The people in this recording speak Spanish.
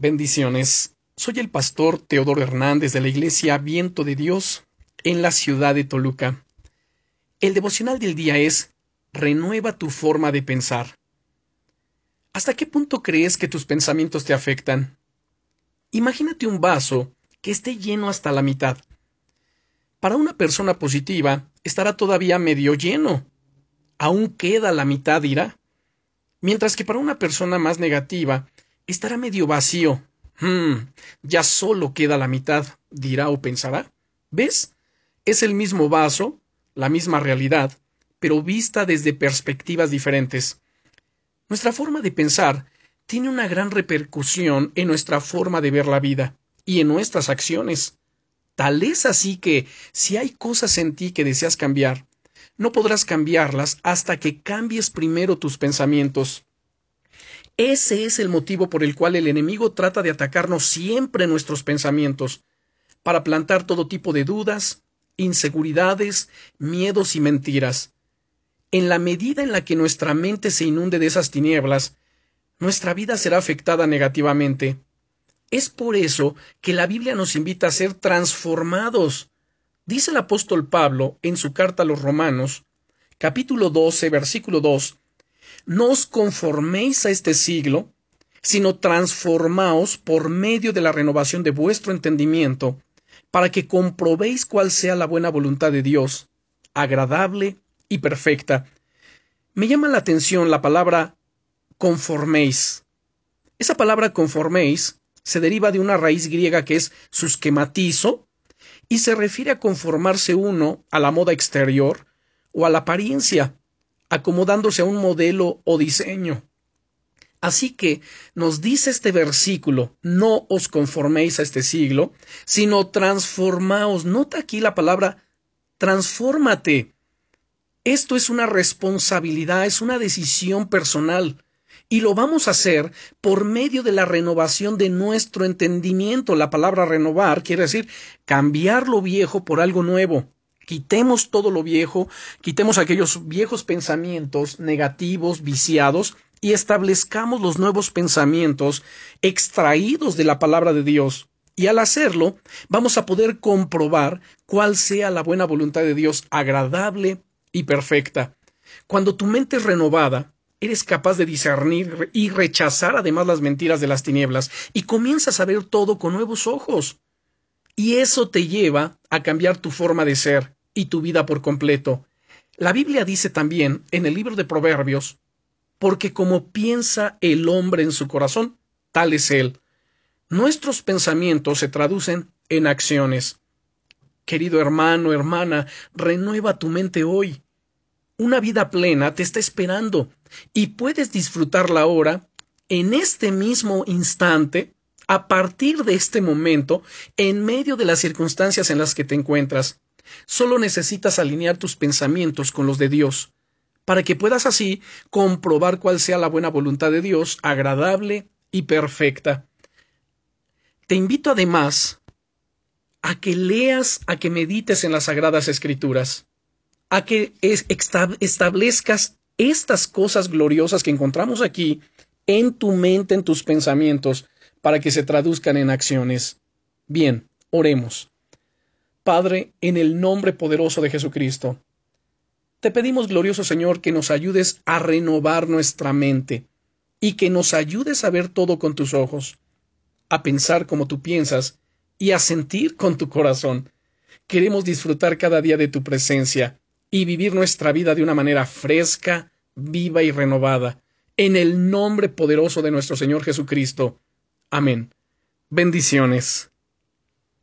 Bendiciones. Soy el pastor Teodoro Hernández de la Iglesia Viento de Dios en la ciudad de Toluca. El devocional del día es Renueva tu forma de pensar. ¿Hasta qué punto crees que tus pensamientos te afectan? Imagínate un vaso que esté lleno hasta la mitad. Para una persona positiva, estará todavía medio lleno. Aún queda la mitad, dirá. Mientras que para una persona más negativa, estará medio vacío. Hmm, ya solo queda la mitad, dirá o pensará. ¿Ves? Es el mismo vaso, la misma realidad, pero vista desde perspectivas diferentes. Nuestra forma de pensar tiene una gran repercusión en nuestra forma de ver la vida y en nuestras acciones. Tal es así que, si hay cosas en ti que deseas cambiar, no podrás cambiarlas hasta que cambies primero tus pensamientos. Ese es el motivo por el cual el enemigo trata de atacarnos siempre nuestros pensamientos, para plantar todo tipo de dudas, inseguridades, miedos y mentiras. En la medida en la que nuestra mente se inunde de esas tinieblas, nuestra vida será afectada negativamente. Es por eso que la Biblia nos invita a ser transformados. Dice el apóstol Pablo en su carta a los Romanos, capítulo 12, versículo 2, no os conforméis a este siglo, sino transformaos por medio de la renovación de vuestro entendimiento, para que comprobéis cuál sea la buena voluntad de Dios, agradable y perfecta. Me llama la atención la palabra conforméis. Esa palabra conforméis se deriva de una raíz griega que es susquematizo y se refiere a conformarse uno a la moda exterior o a la apariencia acomodándose a un modelo o diseño. Así que nos dice este versículo, no os conforméis a este siglo, sino transformaos. Nota aquí la palabra transfórmate. Esto es una responsabilidad, es una decisión personal. Y lo vamos a hacer por medio de la renovación de nuestro entendimiento. La palabra renovar quiere decir cambiar lo viejo por algo nuevo. Quitemos todo lo viejo, quitemos aquellos viejos pensamientos negativos, viciados, y establezcamos los nuevos pensamientos extraídos de la palabra de Dios. Y al hacerlo, vamos a poder comprobar cuál sea la buena voluntad de Dios agradable y perfecta. Cuando tu mente es renovada, eres capaz de discernir y rechazar además las mentiras de las tinieblas y comienzas a ver todo con nuevos ojos. Y eso te lleva a cambiar tu forma de ser, y tu vida por completo. La Biblia dice también en el libro de Proverbios, porque como piensa el hombre en su corazón, tal es él. Nuestros pensamientos se traducen en acciones. Querido hermano, hermana, renueva tu mente hoy. Una vida plena te está esperando y puedes disfrutarla ahora, en este mismo instante, a partir de este momento, en medio de las circunstancias en las que te encuentras. Solo necesitas alinear tus pensamientos con los de Dios, para que puedas así comprobar cuál sea la buena voluntad de Dios, agradable y perfecta. Te invito además a que leas, a que medites en las sagradas escrituras, a que establezcas estas cosas gloriosas que encontramos aquí en tu mente, en tus pensamientos, para que se traduzcan en acciones. Bien, oremos. Padre, en el nombre poderoso de Jesucristo. Te pedimos, glorioso Señor, que nos ayudes a renovar nuestra mente y que nos ayudes a ver todo con tus ojos, a pensar como tú piensas y a sentir con tu corazón. Queremos disfrutar cada día de tu presencia y vivir nuestra vida de una manera fresca, viva y renovada. En el nombre poderoso de nuestro Señor Jesucristo. Amén. Bendiciones.